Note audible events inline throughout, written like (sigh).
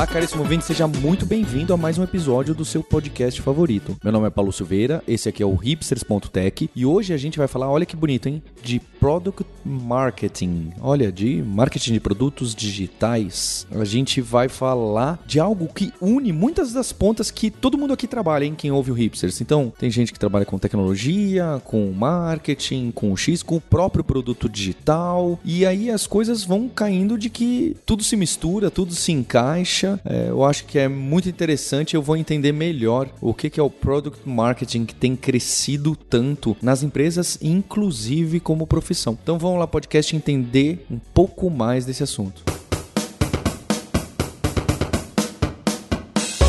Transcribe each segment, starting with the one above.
Olá, caríssimo ouvinte, seja muito bem-vindo a mais um episódio do seu podcast favorito. Meu nome é Paulo Silveira, esse aqui é o hipsters.tech e hoje a gente vai falar, olha que bonito, hein? De Product Marketing. Olha, de marketing de produtos digitais. A gente vai falar de algo que une muitas das pontas que todo mundo aqui trabalha, hein? Quem ouve o Hipsters. Então, tem gente que trabalha com tecnologia, com marketing, com X, com o próprio produto digital. E aí as coisas vão caindo de que tudo se mistura, tudo se encaixa é, eu acho que é muito interessante. Eu vou entender melhor o que, que é o Product Marketing que tem crescido tanto nas empresas, inclusive como profissão. Então vamos lá, podcast, entender um pouco mais desse assunto.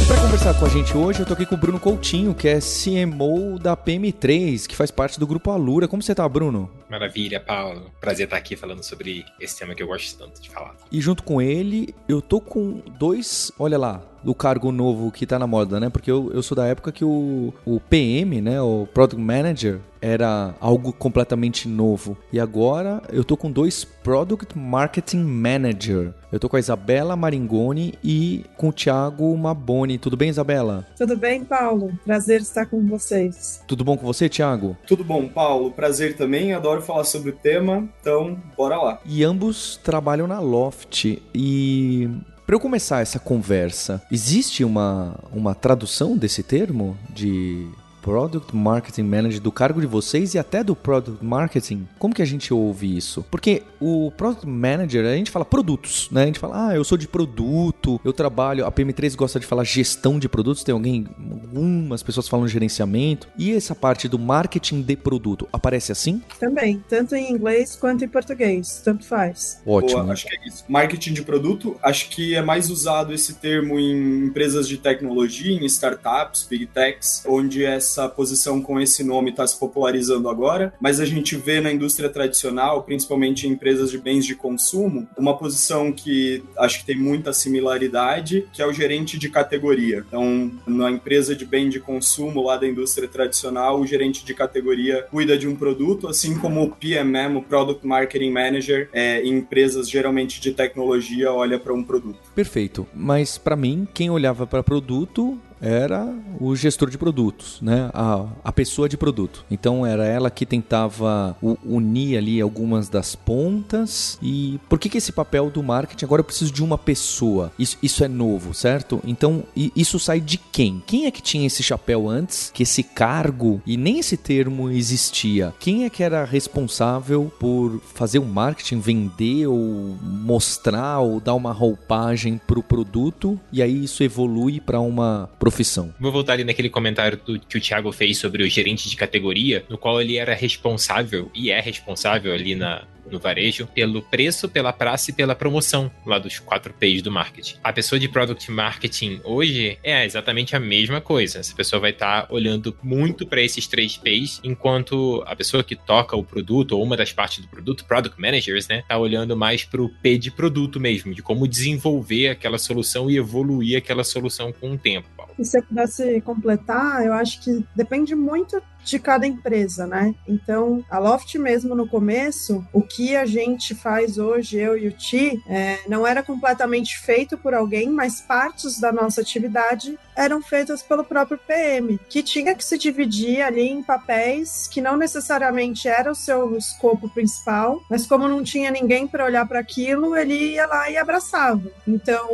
Para conversar com a gente hoje, eu tô aqui com o Bruno Coutinho, que é CMO da PM3, que faz parte do grupo Alura. Como você tá, Bruno? Maravilha, Paulo. Prazer estar aqui falando sobre esse tema que eu gosto tanto de falar. E junto com ele, eu tô com dois, olha lá, do cargo novo que tá na moda, né? Porque eu, eu sou da época que o, o PM, né? O Product Manager, era algo completamente novo. E agora eu tô com dois Product Marketing Manager. Eu tô com a Isabela Maringoni e com o Thiago Maboni. Tudo bem, Isabela? Tudo bem, Paulo. Prazer estar com vocês. Tudo bom com você, Thiago? Tudo bom, Paulo. Prazer também. Adoro falar sobre o tema. Então, bora lá. E ambos trabalham na Loft. E para eu começar essa conversa, existe uma, uma tradução desse termo de Product Marketing Manager do cargo de vocês e até do Product Marketing, como que a gente ouve isso? Porque o Product Manager, a gente fala produtos, né? A gente fala, ah, eu sou de produto, eu trabalho, a PM3 gosta de falar gestão de produtos, tem alguém, algumas pessoas falam gerenciamento. E essa parte do marketing de produto, aparece assim? Também, tanto em inglês quanto em português, tanto faz. Ótimo. Boa, acho que é isso. Marketing de produto, acho que é mais usado esse termo em empresas de tecnologia, em startups, big techs, onde essa essa posição com esse nome está se popularizando agora, mas a gente vê na indústria tradicional, principalmente em empresas de bens de consumo, uma posição que acho que tem muita similaridade, que é o gerente de categoria. Então, na empresa de bem de consumo lá da indústria tradicional, o gerente de categoria cuida de um produto, assim como o PMM, o Product Marketing Manager, é, em empresas geralmente de tecnologia, olha para um produto. Perfeito. Mas para mim, quem olhava para produto era o gestor de produtos, né? A, a pessoa de produto. Então era ela que tentava unir ali algumas das pontas. E por que, que esse papel do marketing agora eu preciso de uma pessoa? Isso, isso é novo, certo? Então isso sai de quem? Quem é que tinha esse chapéu antes? Que esse cargo e nem esse termo existia? Quem é que era responsável por fazer o marketing, vender ou mostrar ou dar uma roupagem para o produto? E aí isso evolui para uma profissão. Vou voltar ali naquele comentário do, que o Thiago fez sobre o gerente de categoria, no qual ele era responsável e é responsável ali na, no varejo pelo preço, pela praça e pela promoção lá dos quatro P's do marketing. A pessoa de product marketing hoje é exatamente a mesma coisa. Essa pessoa vai estar tá olhando muito para esses três P's, enquanto a pessoa que toca o produto ou uma das partes do produto, product managers, né, tá olhando mais para o P de produto mesmo, de como desenvolver aquela solução e evoluir aquela solução com o tempo. E se eu pudesse completar, eu acho que depende muito de cada empresa, né? Então, a Loft mesmo no começo, o que a gente faz hoje, eu e o Ti, é, não era completamente feito por alguém, mas partes da nossa atividade eram feitas pelo próprio PM, que tinha que se dividir ali em papéis que não necessariamente era o seu escopo principal, mas como não tinha ninguém para olhar para aquilo, ele ia lá e abraçava. Então,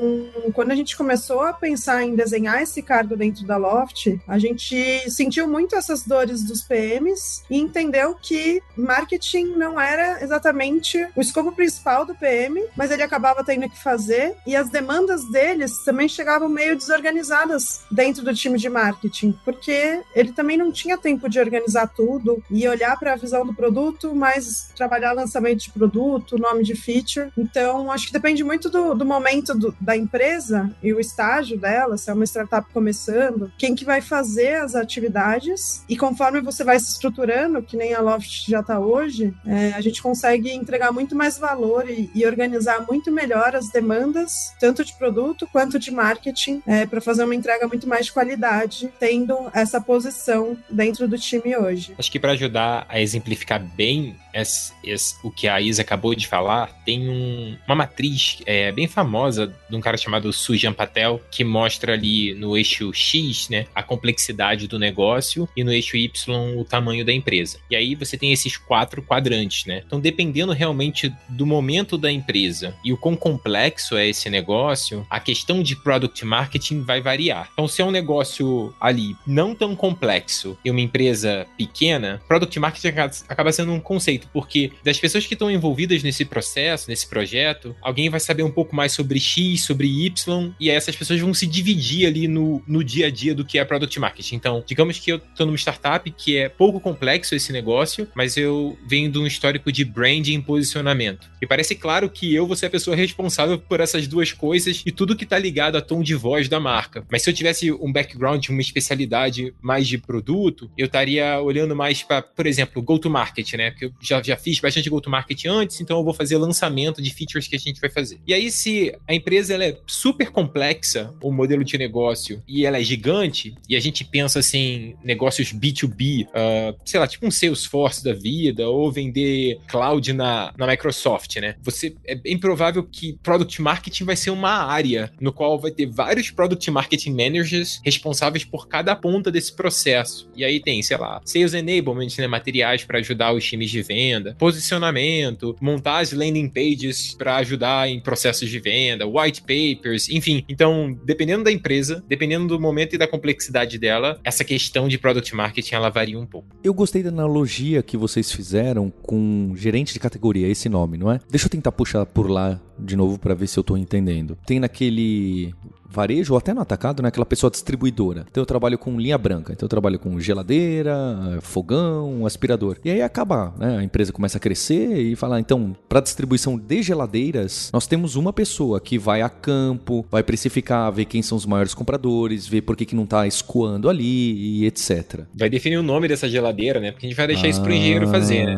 quando a gente começou a pensar em desenhar esse cargo dentro da Loft, a gente sentiu muito essas dores dos PMs e entendeu que marketing não era exatamente o escopo principal do PM, mas ele acabava tendo que fazer e as demandas deles também chegavam meio desorganizadas dentro do time de marketing, porque ele também não tinha tempo de organizar tudo e olhar para a visão do produto, mas trabalhar lançamento de produto, nome de feature. Então, acho que depende muito do, do momento do, da empresa e o estágio dela, se é uma startup começando, quem que vai fazer as atividades e conforme conforme você vai se estruturando, que nem a Loft já está hoje, é, a gente consegue entregar muito mais valor e, e, organizar muito melhor as demandas, tanto de produto quanto de marketing, é, para fazer uma entrega muito mais de qualidade, tendo essa posição dentro do time hoje. Acho que para ajudar a exemplificar bem esse, esse, o que a Isa acabou de falar, tem um, uma matriz é, bem famosa de um cara chamado Sujan Patel, que mostra ali no eixo X, né, a complexidade do negócio e no eixo Y o tamanho da empresa. E aí você tem esses quatro quadrantes, né? Então, dependendo realmente do momento da empresa e o quão complexo é esse negócio, a questão de product marketing vai variar. Então, se é um negócio ali não tão complexo e uma empresa pequena, product marketing acaba sendo um conceito, porque das pessoas que estão envolvidas nesse processo, nesse projeto, alguém vai saber um pouco mais sobre X, sobre Y, e aí essas pessoas vão se dividir ali no, no dia a dia do que é product marketing. Então, digamos que eu estou numa startup que é pouco complexo esse negócio, mas eu venho de um histórico de branding e posicionamento. E parece claro que eu vou ser a pessoa responsável por essas duas coisas e tudo que está ligado a tom de voz da marca. Mas se eu tivesse um background, uma especialidade mais de produto, eu estaria olhando mais para, por exemplo, go-to-market, né? Porque eu já, já fiz bastante go-to-market antes, então eu vou fazer lançamento de features que a gente vai fazer. E aí, se a empresa ela é super complexa, o modelo de negócio, e ela é gigante, e a gente pensa assim, negócios B2B, uh, ah, sei lá, tipo um Salesforce da vida, ou vender cloud na, na Microsoft, né? Você é bem provável que product marketing vai ser uma área no qual vai ter vários product marketing managers responsáveis por cada ponta desse processo. E aí tem, sei lá, sales enablement, né, materiais para ajudar os times de venda, posicionamento, montar as landing pages para ajudar em processos de venda, white papers, enfim. Então, dependendo da empresa, dependendo do momento e da complexidade dela, essa questão de product marketing ela varia um pouco. Eu gostei da analogia que vocês fizeram com gerente de categoria, esse nome, não é? Deixa eu tentar puxar por lá de novo para ver se eu tô entendendo. Tem naquele varejo ou até no atacado, né? Aquela pessoa distribuidora. Então eu trabalho com linha branca. Então eu trabalho com geladeira, fogão, aspirador. E aí acaba, né? A empresa começa a crescer e falar, então, para distribuição de geladeiras, nós temos uma pessoa que vai a campo, vai precificar, ver quem são os maiores compradores, ver por que, que não tá escoando ali e etc. Vai definir o nome dessa geladeira, né? Porque a gente vai deixar ah, isso pro engenheiro fazer, né?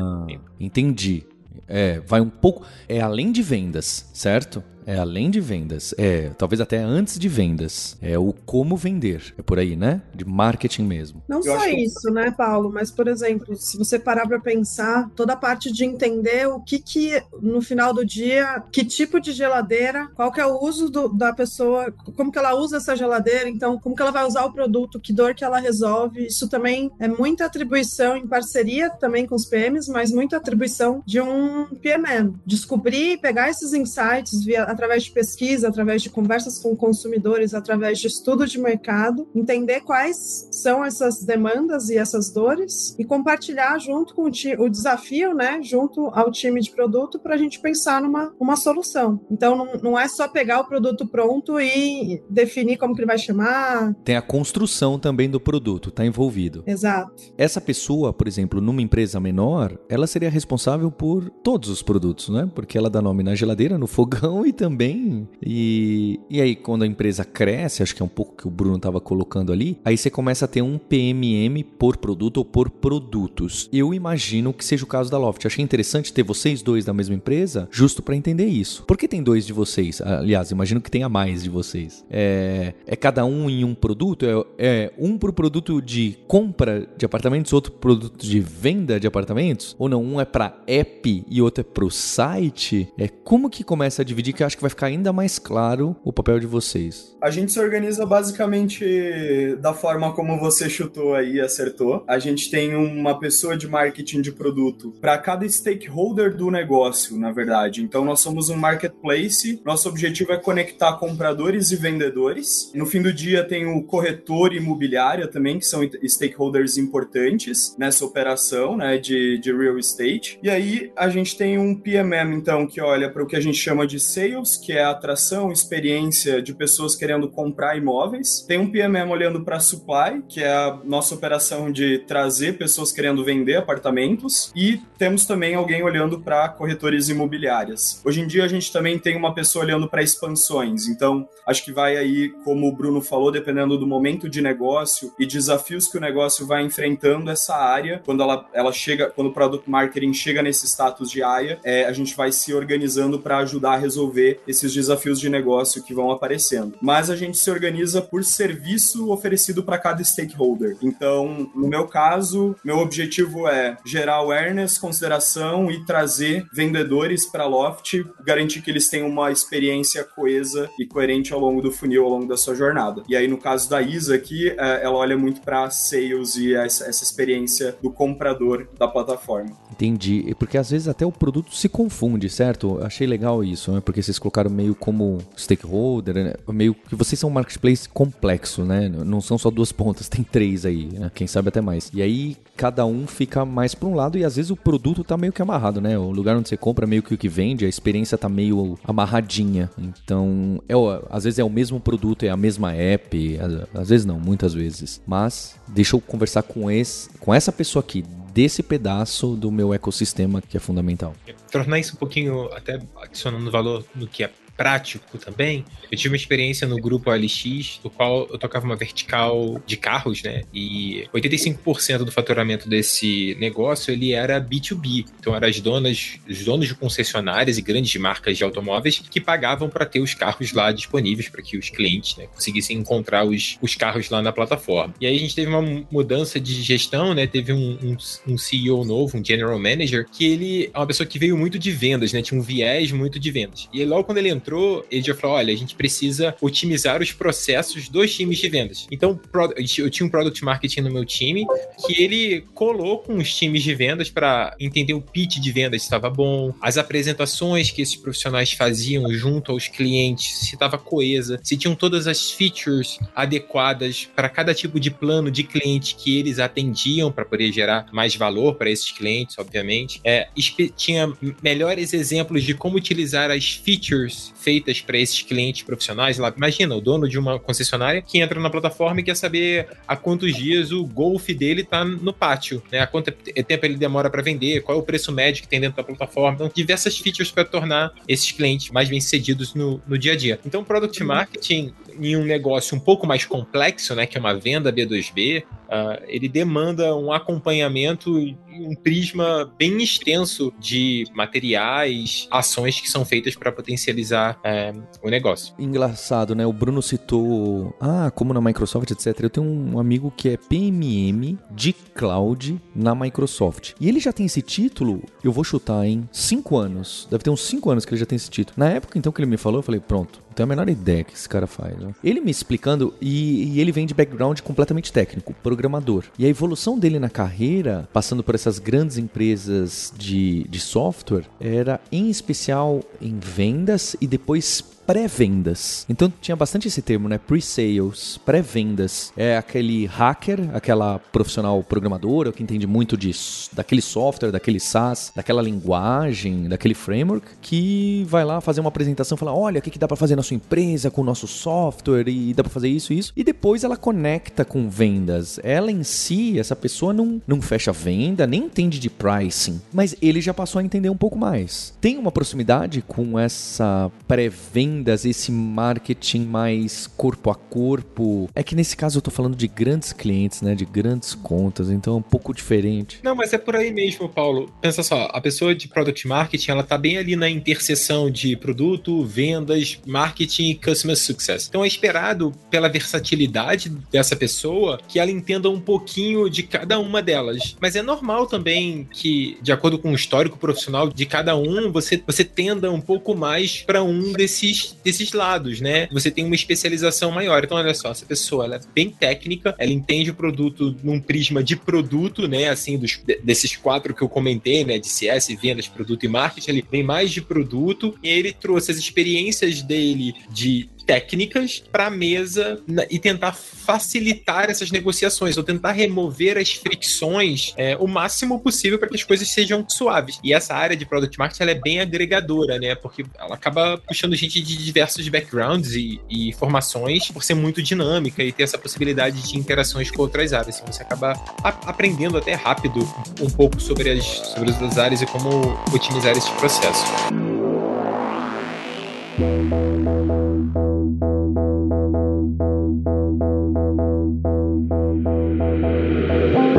Entendi. É, vai um pouco. É além de vendas, certo? É além de vendas. É, talvez até antes de vendas. É o como vender. É por aí, né? De marketing mesmo. Não Eu só isso, que... né, Paulo? Mas, por exemplo, se você parar para pensar, toda a parte de entender o que que, no final do dia, que tipo de geladeira, qual que é o uso do, da pessoa, como que ela usa essa geladeira, então, como que ela vai usar o produto, que dor que ela resolve. Isso também é muita atribuição em parceria também com os PMs, mas muita atribuição de um PMM. Descobrir, pegar esses insights via através de pesquisa, através de conversas com consumidores, através de estudo de mercado, entender quais são essas demandas e essas dores e compartilhar junto com o, o desafio, né, junto ao time de produto para a gente pensar numa uma solução. Então não, não é só pegar o produto pronto e definir como que ele vai chamar. Tem a construção também do produto, está envolvido. Exato. Essa pessoa, por exemplo, numa empresa menor, ela seria responsável por todos os produtos, né? Porque ela dá nome na geladeira, no fogão (laughs) e também. E, e aí, quando a empresa cresce, acho que é um pouco que o Bruno estava colocando ali, aí você começa a ter um PMM por produto ou por produtos. Eu imagino que seja o caso da Loft. Achei interessante ter vocês dois da mesma empresa, justo para entender isso. Por que tem dois de vocês? Aliás, imagino que tenha mais de vocês. É, é cada um em um produto? É, é um pro produto de compra de apartamentos, outro produto de venda de apartamentos? Ou não? Um é para app e outro é pro site? É como que começa a dividir? Que acho que vai ficar ainda mais claro o papel de vocês. A gente se organiza basicamente da forma como você chutou aí acertou. A gente tem uma pessoa de marketing de produto para cada stakeholder do negócio, na verdade. Então nós somos um marketplace. Nosso objetivo é conectar compradores e vendedores. No fim do dia tem o corretor imobiliário também, que são stakeholders importantes nessa operação, né, de, de real estate. E aí a gente tem um PMM então que olha para o que a gente chama de sales Sales, que é a atração, experiência de pessoas querendo comprar imóveis. Tem um PMM olhando para Supply, que é a nossa operação de trazer pessoas querendo vender apartamentos. E temos também alguém olhando para corretores imobiliárias. Hoje em dia a gente também tem uma pessoa olhando para expansões. Então, acho que vai aí, como o Bruno falou, dependendo do momento de negócio e desafios que o negócio vai enfrentando essa área, quando ela, ela chega, quando o product marketing chega nesse status de área, é, a gente vai se organizando para ajudar a resolver esses desafios de negócio que vão aparecendo. Mas a gente se organiza por serviço oferecido para cada stakeholder. Então, no meu caso, meu objetivo é gerar awareness, consideração e trazer vendedores para Loft, garantir que eles tenham uma experiência coesa e coerente ao longo do funil, ao longo da sua jornada. E aí, no caso da Isa aqui, é, ela olha muito para sales e essa, experiência do comprador da plataforma. Entendi. Porque às vezes até o produto se confunde, certo? Achei legal isso, né? Porque vocês colocaram meio como stakeholder, né? meio que vocês são um marketplace complexo, né? Não são só duas pontas, (laughs) tem três aí, né? quem sabe até mais. E aí cada um fica mais para um lado e às vezes o produto tá meio que amarrado, né? O lugar onde você compra meio que o que vende, a experiência tá meio amarradinha. Então, é, às vezes é o mesmo produto, é a mesma app, às, às vezes não, muitas vezes. Mas deixa eu conversar com esse, com essa pessoa aqui desse pedaço do meu ecossistema que é fundamental. Tornar isso um pouquinho, até adicionando valor no que é prático também. Eu tive uma experiência no grupo LX, do qual eu tocava uma vertical de carros, né? E 85% do faturamento desse negócio ele era B2B. Então eram as donas, os donos de concessionárias e grandes marcas de automóveis que pagavam para ter os carros lá disponíveis para que os clientes né, conseguissem encontrar os, os carros lá na plataforma. E aí a gente teve uma mudança de gestão, né? Teve um, um, um CEO novo, um general manager, que ele é uma pessoa que veio muito de vendas, né? Tinha um viés muito de vendas. E aí, logo quando ele entrou entrou, ele já falou: olha, a gente precisa otimizar os processos dos times de vendas. Então, eu tinha um product marketing no meu time que ele colou com os times de vendas para entender o pitch de vendas se estava bom, as apresentações que esses profissionais faziam junto aos clientes, se estava coesa, se tinham todas as features adequadas para cada tipo de plano de cliente que eles atendiam para poder gerar mais valor para esses clientes, obviamente. É, tinha melhores exemplos de como utilizar as features feitas para esses clientes profissionais lá. Imagina, o dono de uma concessionária que entra na plataforma e quer saber há quantos dias o Golf dele tá no pátio, né? Há quanto tempo ele demora para vender, qual é o preço médio que tem dentro da plataforma. Então, diversas features para tornar esses clientes mais bem-sucedidos no, no dia a dia. Então, product marketing em um negócio um pouco mais complexo, né, que é uma venda B2B, uh, ele demanda um acompanhamento e um prisma bem extenso de materiais, ações que são feitas para potencializar é, o negócio. Engraçado, né? O Bruno citou, ah, como na Microsoft, etc. Eu tenho um amigo que é PMM de cloud na Microsoft. E ele já tem esse título, eu vou chutar em 5 anos. Deve ter uns 5 anos que ele já tem esse título. Na época, então, que ele me falou, eu falei, pronto, tenho a menor ideia que esse cara faz. Né? Ele me explicando, e, e, ele vem de background completamente técnico, programador. E a evolução dele na carreira, passando por essas grandes empresas de, de software, era em especial em vendas e depois pré-vendas. Então tinha bastante esse termo, né? Pre-sales, pré-vendas. É aquele hacker, aquela profissional programadora que entende muito de, daquele software, daquele SaaS, daquela linguagem, daquele framework, que vai lá fazer uma apresentação, falar, olha, o que, que dá para fazer na sua empresa com o nosso software e dá para fazer isso e isso. E depois ela conecta com vendas. Ela em si, essa pessoa não, não fecha venda, nem entende de pricing, mas ele já passou a entender um pouco mais. Tem uma proximidade com essa pré-venda vendas, esse marketing mais corpo a corpo. É que nesse caso eu tô falando de grandes clientes, né? De grandes contas, então é um pouco diferente. Não, mas é por aí mesmo, Paulo. Pensa só, a pessoa de product marketing, ela tá bem ali na interseção de produto, vendas, marketing e customer success. Então é esperado pela versatilidade dessa pessoa que ela entenda um pouquinho de cada uma delas. Mas é normal também que, de acordo com o histórico profissional de cada um, você, você tenda um pouco mais para um desses desses, lados, né? Você tem uma especialização maior. Então, olha só, essa pessoa ela é bem técnica, ela entende o produto num prisma de produto, né? Assim, dos, desses quatro que eu comentei, né? De CS, vendas, produto e marketing, ele vem mais de produto e ele trouxe as experiências dele de técnicas para a mesa e tentar facilitar essas negociações ou tentar remover as fricções é, o máximo possível para que as coisas sejam suaves. E essa área de product marketing ela é bem agregadora, né? Porque ela acaba puxando gente de diversos backgrounds e, e formações por ser muito dinâmica e ter essa possibilidade de interações com outras áreas. Assim, você acaba aprendendo até rápido um pouco sobre as, sobre as áreas e como otimizar esse processo.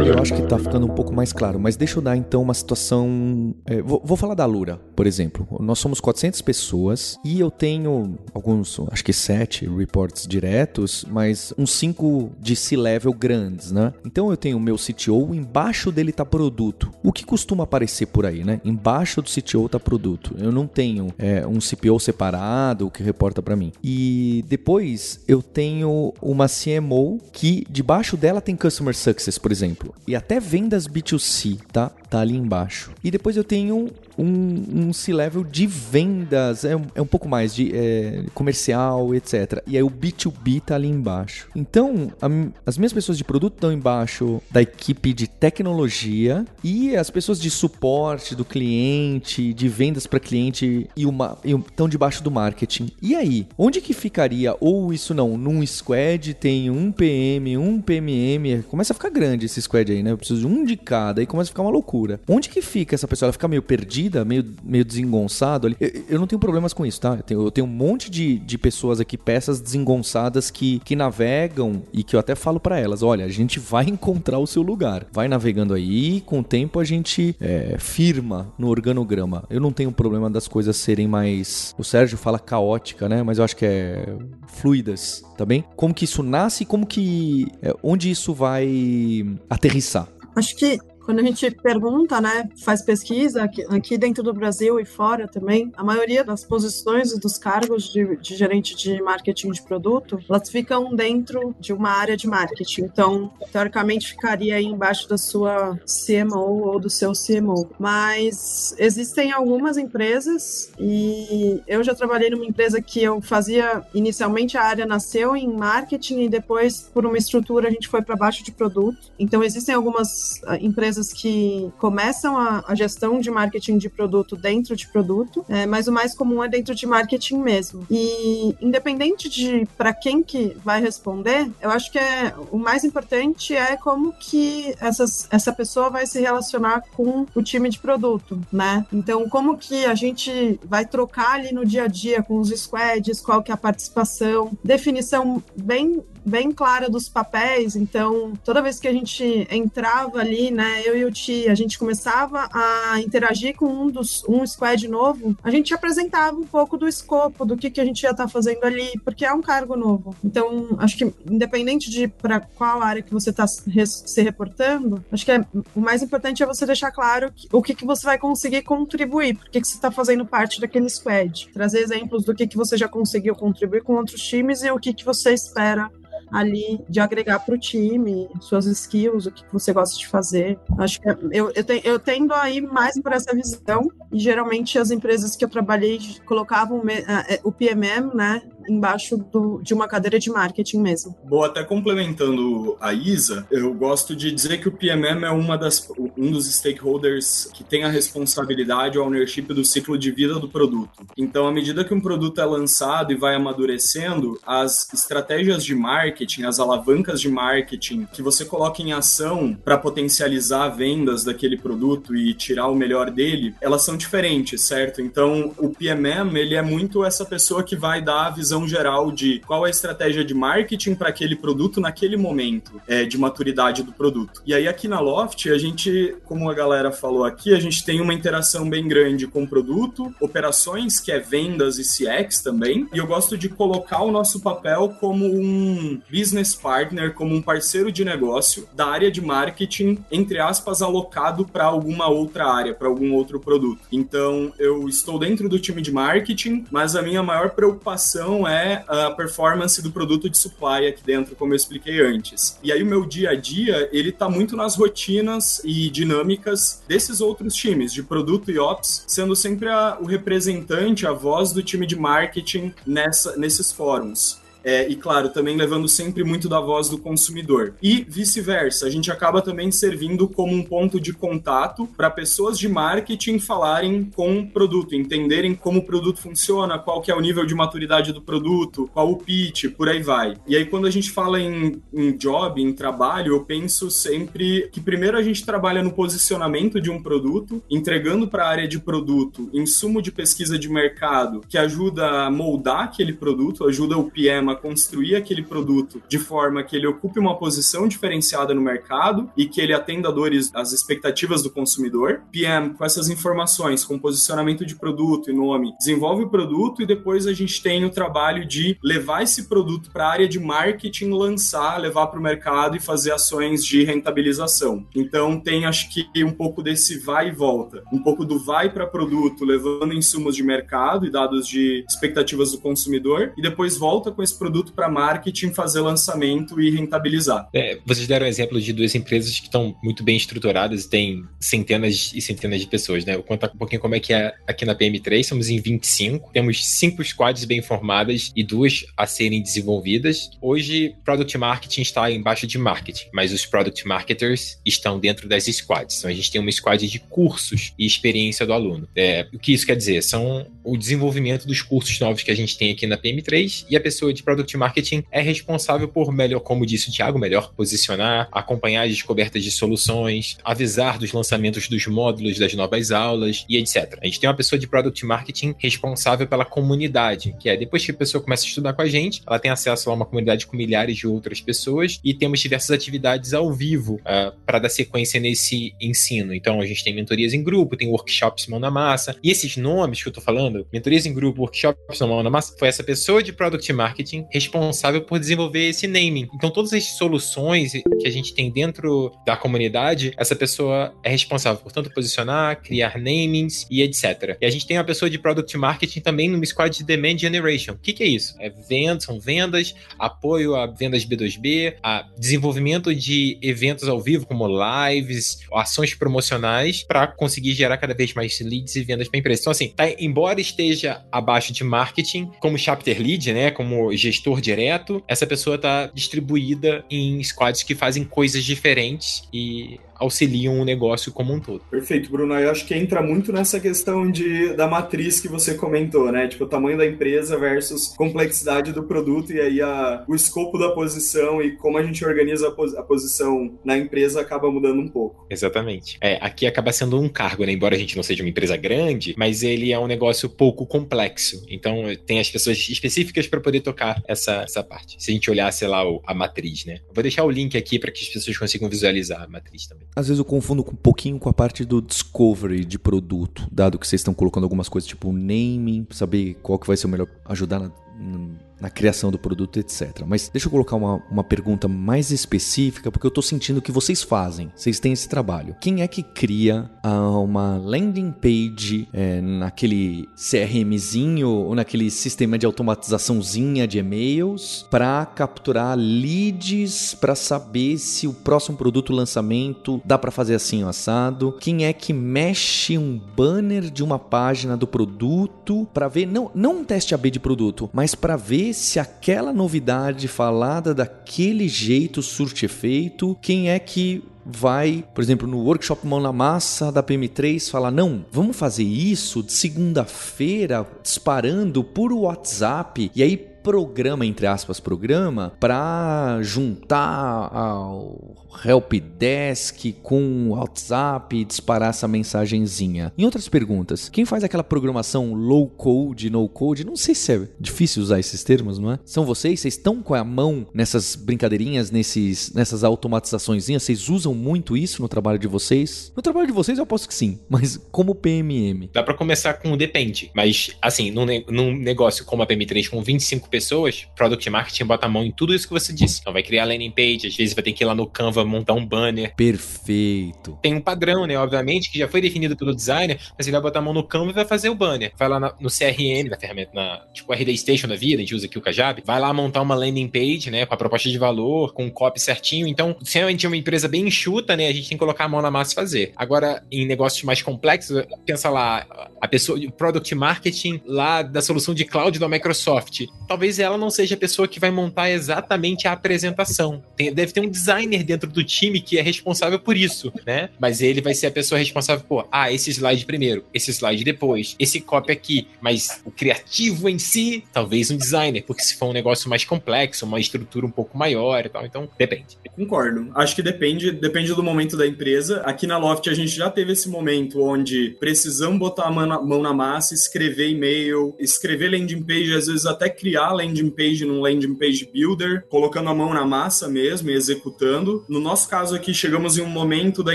Eu acho que tá ficando um pouco mais claro, mas deixa eu dar então uma situação. É, vou, vou, falar da Lura, por exemplo. Nós somos 400 pessoas e eu tenho alguns, acho que sete reports diretos, mas uns cinco de C-level grandes, né? Então eu tenho o meu CTO, embaixo dele tá produto. O que costuma aparecer por aí, né? Embaixo do CTO tá produto. Eu não tenho é, um CPO separado que reporta para mim. E depois eu tenho uma CMO que debaixo dela tem Customer Success, por exemplo e até vendas B2C, tá? Tá ali embaixo. E depois eu tenho um, um C-level de vendas, é um, é um pouco mais de é, comercial, etc. E aí o B2B tá ali embaixo. Então, a, as minhas pessoas de produto estão embaixo da equipe de tecnologia e as pessoas de suporte do cliente, de vendas para cliente e uma estão debaixo do marketing. E aí, onde que ficaria ou isso não, num squad tem um PM, um PMM, começa a ficar grande esse squad aí, né? Eu preciso de um de cada e começa a ficar uma loucura. Onde que fica essa pessoa? Ela fica meio perdida meio, meio desengonçado ali. Eu, eu, não tenho problemas com isso, tá? Eu tenho, eu tenho um monte de, de pessoas aqui, peças desengonçadas que, que navegam e que eu até falo para elas: olha, a gente vai encontrar o seu lugar. Vai navegando aí, com o tempo a gente é, firma no organograma. Eu não tenho problema das coisas serem mais. O Sérgio fala caótica, né? Mas eu acho que é fluidas, tá bem? Como que isso nasce e como que. É, onde isso vai aterrissar? Acho que quando a gente pergunta, né, faz pesquisa aqui, aqui, dentro do Brasil e fora também, a maioria das posições e dos cargos de, de, gerente de marketing de produto, elas ficam dentro de uma área de marketing. Então, teoricamente, ficaria aí embaixo da sua CMO ou do seu CMO. Mas existem algumas empresas e eu já trabalhei numa empresa que eu fazia inicialmente a área nasceu em marketing e depois por uma estrutura a gente foi para baixo de produto. Então, existem algumas ah, empresas empresas que começam a, a, gestão de marketing de produto dentro de produto, é, mas o mais comum é dentro de marketing mesmo. E independente de para quem que vai responder, eu acho que é, o mais importante é como que essas, essa pessoa vai se relacionar com o time de produto, né? Então, como que a gente vai trocar ali no dia a dia com os squads, qual que é a participação, definição bem bem clara dos papéis, então toda vez que a gente entrava ali, né, eu e o Ti, a gente começava a interagir com um dos um squad novo, a gente apresentava um pouco do escopo, do que, que a gente ia estar tá fazendo ali, porque é um cargo novo. Então, acho que independente de para qual área que você está se reportando, acho que é, o mais importante é você deixar claro que, o que, que você vai conseguir contribuir, porque que você está fazendo parte daquele squad. Trazer exemplos do que, que você já conseguiu contribuir com outros times e o que, que você espera ali de agregar para o time, suas skills, o que você gosta de fazer. Acho que é, eu, eu, te, eu tendo a ir mais por essa visão, e geralmente as empresas que eu trabalhei colocavam é, o PMM, né, embaixo do, de uma cadeira de marketing mesmo. Boa, até complementando a Isa, eu gosto de dizer que o PMM é uma das, um dos stakeholders que tem a responsabilidade, o ownership do ciclo de vida do produto. Então, à medida que um produto é lançado e vai amadurecendo, as estratégias de marketing, as alavancas de marketing que você coloca em ação para potencializar vendas daquele produto e tirar o melhor dele, elas são diferentes, certo? Então, o PMM, ele é muito essa pessoa que vai dar a visão visão geral de qual é a estratégia de marketing para aquele produto naquele momento é, de maturidade do produto. E aí aqui na Loft, a gente, como a galera falou aqui, a gente tem uma interação bem grande com o produto, operações, que é vendas e CX também. E eu gosto de colocar o nosso papel como um business partner, como um parceiro de negócio da área de marketing, entre aspas, alocado para alguma outra área, para algum outro produto. Então, eu estou dentro do time de marketing, mas a minha maior preocupação é a performance do produto de supply aqui dentro, como eu expliquei antes. E aí o meu dia a dia, ele tá muito nas rotinas e dinâmicas desses outros times, de produto e ops, sendo sempre a, o representante, a voz do time de marketing nessa, nesses fóruns. É, e claro, também levando sempre muito da voz do consumidor. E vice-versa, a gente acaba também servindo como um ponto de contato para pessoas de marketing falarem com o produto, entenderem como o produto funciona, qual que é o nível de maturidade do produto, qual o pitch, por aí vai. E aí quando a gente fala em, em job, em trabalho, eu penso sempre que primeiro a gente trabalha no posicionamento de um produto, entregando para a área de produto insumo de pesquisa de mercado que ajuda a moldar aquele produto, ajuda o PM a construir aquele produto de forma que ele ocupe uma posição diferenciada no mercado e que ele atenda dores, as expectativas do consumidor. PM, com essas informações, com posicionamento de produto e nome, desenvolve o produto e depois a gente tem o trabalho de levar esse produto para a área de marketing, lançar, levar para o mercado e fazer ações de rentabilização. Então tem acho que um pouco desse vai e volta, um pouco do vai para produto, levando insumos de mercado e dados de expectativas do consumidor e depois volta com esse produto para marketing, fazer lançamento e rentabilizar. É, vocês deram um exemplo de duas empresas que estão muito bem estruturadas têm centenas e centenas de pessoas, né? Eu vou contar um pouquinho como é que é aqui na PM3, estamos em 25, temos cinco squads bem formadas e duas a serem desenvolvidas. Hoje, Product Marketing está embaixo de Marketing, mas os Product Marketers estão dentro das squads. Então, a gente tem uma squad de cursos e experiência do aluno. É, o que isso quer dizer? São o desenvolvimento dos cursos novos que a gente tem aqui na PM3 e a pessoa de Product Marketing é responsável por melhor, como disse o Thiago, melhor posicionar, acompanhar as descobertas de soluções, avisar dos lançamentos dos módulos das novas aulas e etc. A gente tem uma pessoa de Product Marketing responsável pela comunidade, que é depois que a pessoa começa a estudar com a gente, ela tem acesso a uma comunidade com milhares de outras pessoas e temos diversas atividades ao vivo uh, ah, para dar sequência nesse ensino. Então a gente tem mentorias em grupo, tem workshops mão na massa. E esses nomes que eu tô falando, mentorias em grupo, workshops mão na massa, foi essa pessoa de Product Marketing responsável por desenvolver esse naming. Então, todas as soluções que a gente tem dentro da comunidade, essa pessoa é responsável por tanto posicionar, criar namings e etc. E a gente tem uma pessoa de product marketing também no squad de demand generation. O que, que é isso? É vendas, são vendas, apoio a vendas B2B, a desenvolvimento de eventos ao vivo, como lives, ações promocionais, para conseguir gerar cada vez mais leads e vendas para a empresa. Então, assim, tá, embora esteja abaixo de marketing, como chapter lead, né, como gestor direto, essa pessoa está distribuída em squads que fazem coisas diferentes e auxiliam o negócio como um todo. Perfeito, Bruno. Eu acho que entra muito nessa questão de, da matriz que você comentou, né? Tipo, o tamanho da empresa versus complexidade do produto e aí a, o escopo da posição e como a gente organiza a, pos, a posição na empresa acaba mudando um pouco. Exatamente. É, aqui acaba sendo um cargo, né? Embora a gente não seja uma empresa grande, mas ele é um negócio pouco complexo. Então, tem as pessoas específicas para poder tocar essa, essa parte. Se a gente olhar, sei lá, a matriz, né? Vou deixar o link aqui para que as pessoas consigam visualizar a matriz também. Às vezes eu confundo um pouquinho com a parte do discovery de produto, dado que vocês estão colocando algumas coisas tipo naming, saber qual que vai ser o melhor, ajudar na, na criação do produto, etc. Mas deixa eu colocar uma, uma pergunta mais específica, porque eu estou sentindo que vocês fazem, vocês têm esse trabalho. Quem é que cria uh, uma landing page é, naquele CRMzinho ou naquele sistema de automatizaçãozinha de e-mails para capturar leads para saber se o próximo produto lançamento dá para fazer assim assado? Quem é que mexe um banner de uma página do produto para ver não não um teste AB de produto, mas para ver se aquela novidade falada daquele jeito surte efeito, quem é que vai, por exemplo, no workshop Mão na Massa da PM3, falar: não, vamos fazer isso de segunda-feira, disparando por WhatsApp, e aí programa, entre aspas, programa, para juntar ao help desk com WhatsApp disparar essa mensagenzinha. Em outras perguntas, quem faz aquela programação low code, no code, não sei se é difícil usar esses termos, não é? São vocês? Vocês estão com a mão nessas brincadeirinhas, nesses, nessas automatizações? Vocês usam muito isso no trabalho de vocês? No trabalho de vocês eu aposto que sim, mas como PMM? Dá para começar com depende, mas assim, num, num negócio como a PM3 com 25 pessoas, Product Marketing bota a mão em tudo isso que você disse. Então vai criar landing page, às vezes vai ter que ir lá no Canva montar um banner. Perfeito. Tem um padrão, né? Obviamente, que já foi definido pelo designer, mas ele vai botar a mão no Canva e vai fazer o banner. Vai lá no CRM da ferramenta, na, tipo RD Station da vida, a gente usa aqui o Kajabi, vai lá montar uma landing page, né? Com a proposta de valor, com o copy certinho. Então, se a gente é uma empresa bem enxuta, né? A gente tem que colocar a mão na massa e fazer. Agora, em negócios mais complexos, pensa lá, a pessoa de product marketing lá da solução de cloud da Microsoft. Talvez ela não seja a pessoa que vai montar exatamente a apresentação. Tem, deve ter um designer dentro do time que é responsável por isso, né? Mas ele vai ser a pessoa responsável por, ah, esse slide primeiro, esse slide depois, esse copy aqui. Mas o criativo em si, talvez um designer, porque se for um negócio mais complexo, uma estrutura um pouco maior e tal, então depende. Concordo. Acho que depende, depende do momento da empresa. Aqui na Loft a gente já teve esse momento onde precisamos botar a mão na, mão na massa, escrever e-mail, escrever landing page, às vezes até criar landing page num landing page builder, colocando a mão na massa mesmo e executando. No nosso caso aqui, chegamos em um momento da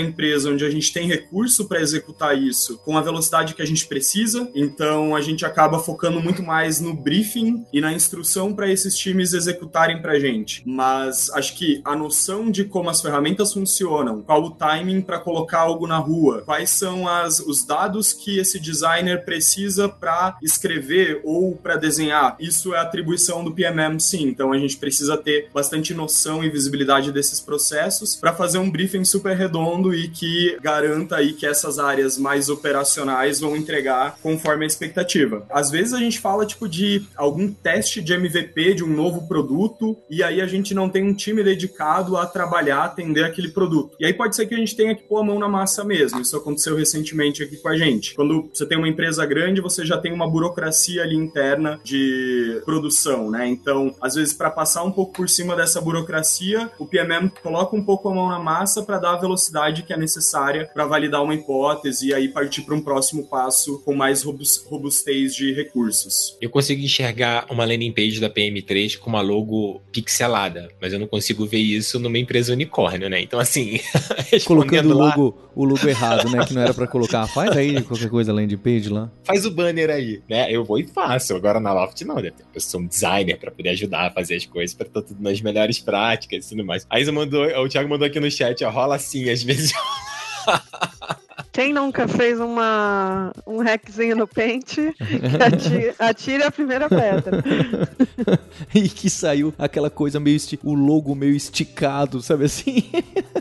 empresa onde a gente tem recurso para executar isso com a velocidade que a gente precisa, então a gente acaba focando muito mais no briefing e na instrução para esses times executarem para a gente. Mas acho que a noção de como as ferramentas funcionam, qual o timing para colocar algo na rua, quais são as, os dados que esse designer precisa para escrever ou para desenhar, isso é atribuição do PMM, sim. Então a gente precisa ter bastante noção e visibilidade desses processos para fazer um briefing super redondo e que garanta aí que essas áreas mais operacionais vão entregar conforme a expectativa. Às vezes a gente fala tipo de algum teste de MVP de um novo produto e aí a gente não tem um time dedicado a trabalhar, atender aquele produto. E aí pode ser que a gente tenha que pôr a mão na massa mesmo. Isso aconteceu recentemente aqui com a gente. Quando você tem uma empresa grande, você já tem uma burocracia ali interna de produção, né? Então, às vezes para passar um pouco por cima dessa burocracia, o PMM coloca um pouco a mão na massa para dar a velocidade que é necessária para validar uma hipótese e aí partir para um próximo passo com mais robustez de recursos. Eu consigo enxergar uma landing page da PM3 com uma logo pixelada, mas eu não consigo ver isso numa empresa unicórnio, né? Então, assim, (laughs) colocando o logo, o logo errado, né? Que não era para colocar. Faz aí qualquer coisa landing page lá. Faz o banner aí, né? Eu vou e faço. Agora na Loft não, né? Eu sou um designer para poder ajudar a fazer as coisas para estar tudo nas melhores práticas e tudo mais. Aí mandou, o Thiago mandou aqui no chat, ó, rola assim, às vezes. (laughs) Quem nunca fez uma, um hackzinho no pente, atire, atire a primeira pedra. (laughs) e que saiu aquela coisa meio. o logo meio esticado, sabe assim?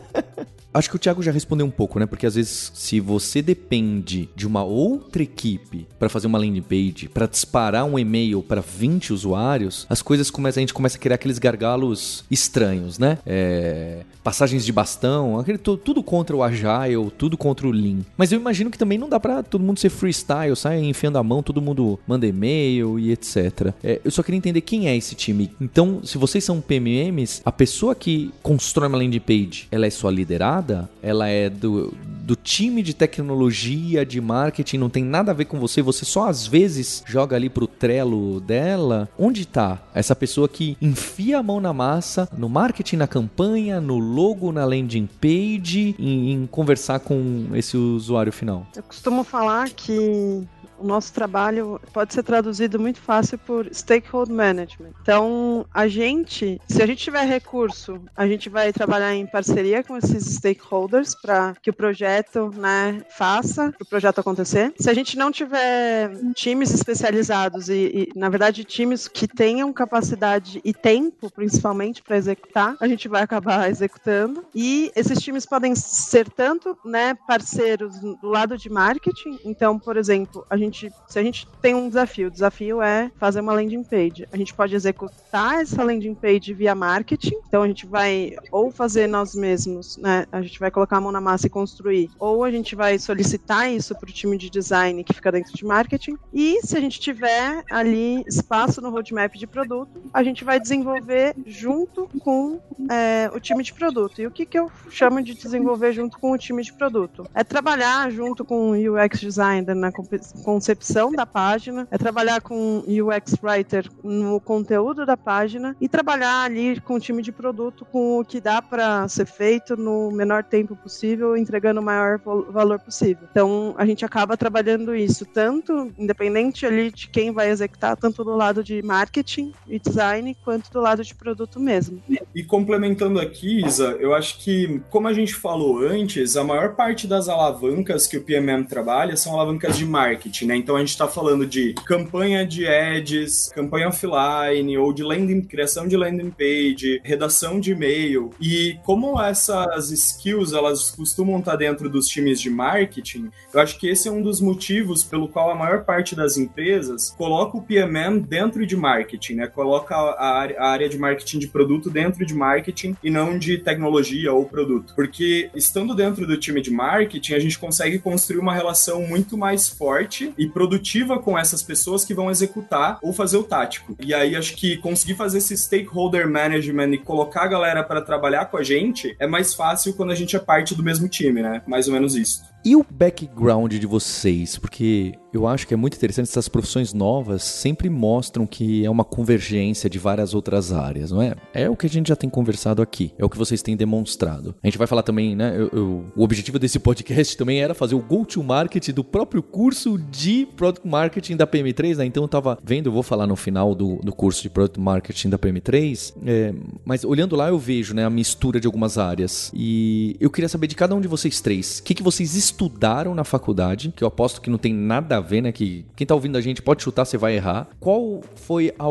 (laughs) Acho que o Thiago já respondeu um pouco, né? Porque às vezes, se você depende de uma outra equipe para fazer uma landing page, para disparar um e-mail para 20 usuários, as coisas começam, a gente começa a criar aqueles gargalos estranhos, né? É, passagens de bastão, aquele, tudo contra o Agile, tudo contra o Lean. Mas eu imagino que também não dá para todo mundo ser freestyle, sai enfiando a mão, todo mundo manda e-mail e etc. É, eu só queria entender quem é esse time. Então, se vocês são PMMs, a pessoa que constrói uma landing page, ela é só liderada? Ela é do, do time de tecnologia, de marketing, não tem nada a ver com você, você só às vezes joga ali pro trelo dela. Onde tá essa pessoa que enfia a mão na massa, no marketing, na campanha, no logo, na landing page, em, em conversar com esse usuário final? Eu costumo falar que o nosso trabalho pode ser traduzido muito fácil por stakeholder management. Então, a gente, se a gente tiver recurso, a gente vai trabalhar em parceria com esses stakeholders para que o projeto, né, faça, o projeto acontecer. Se a gente não tiver times especializados e, e na verdade, times que tenham capacidade e tempo, principalmente, para executar, a gente vai acabar executando. E esses times podem ser tanto, né, parceiros do lado de marketing. Então, por exemplo, a gente gente, se a gente tem um desafio, o desafio é fazer uma landing page. A gente pode executar essa landing page via marketing. Então a gente vai ou fazer nós mesmos, né? A gente vai colocar a mão na massa e construir, ou a gente vai solicitar isso para o time de design que fica dentro de marketing. E se a gente tiver ali espaço no roadmap de produto, a gente vai desenvolver junto com é, o time de produto. E o que, que eu chamo de desenvolver junto com o time de produto? É trabalhar junto com o UX designer, com, com concepção da página, é trabalhar com UX Writer no conteúdo da página e trabalhar ali com o time de produto com o que dá para ser feito no menor tempo possível, entregando o maior valor possível. Então, a gente acaba trabalhando isso tanto independente ali de quem vai executar, tanto do lado de marketing e design, quanto do lado de produto mesmo. E complementando aqui, Isa, eu acho que, como a gente falou antes, a maior parte das alavancas que o PMM trabalha são alavancas de marketing, né? Então a gente está falando de campanha de ads, campanha offline, ou de landing, criação de landing page, redação de e-mail. E como essas skills elas costumam estar dentro dos times de marketing, eu acho que esse é um dos motivos pelo qual a maior parte das empresas coloca o PMM dentro de marketing, né? Coloca a área de marketing de produto dentro de marketing e não de tecnologia ou produto. Porque estando dentro do time de marketing, a gente consegue construir uma relação muito mais forte e produtiva com essas pessoas que vão executar ou fazer o tático. E aí acho que conseguir fazer esse stakeholder management e colocar a galera para trabalhar com a gente é mais fácil quando a gente é parte do mesmo time, né? Mais ou menos isso. E o background de vocês? Porque eu acho que é muito interessante, essas profissões novas sempre mostram que é uma convergência de várias outras áreas, não é? É o que a gente já tem conversado aqui, é o que vocês têm demonstrado. A gente vai falar também, né? Eu, eu, o objetivo desse podcast também era fazer o go-to-market do próprio curso de Product Marketing da PM3, né? Então eu tava vendo, eu vou falar no final do, do curso de Product Marketing da PM3, é, mas olhando lá eu vejo né, a mistura de algumas áreas. E eu queria saber de cada um de vocês três, o que, que vocês estudaram na faculdade, que eu aposto que não tem nada a ver, né? Que quem tá ouvindo a gente pode chutar, você vai errar. Qual foi a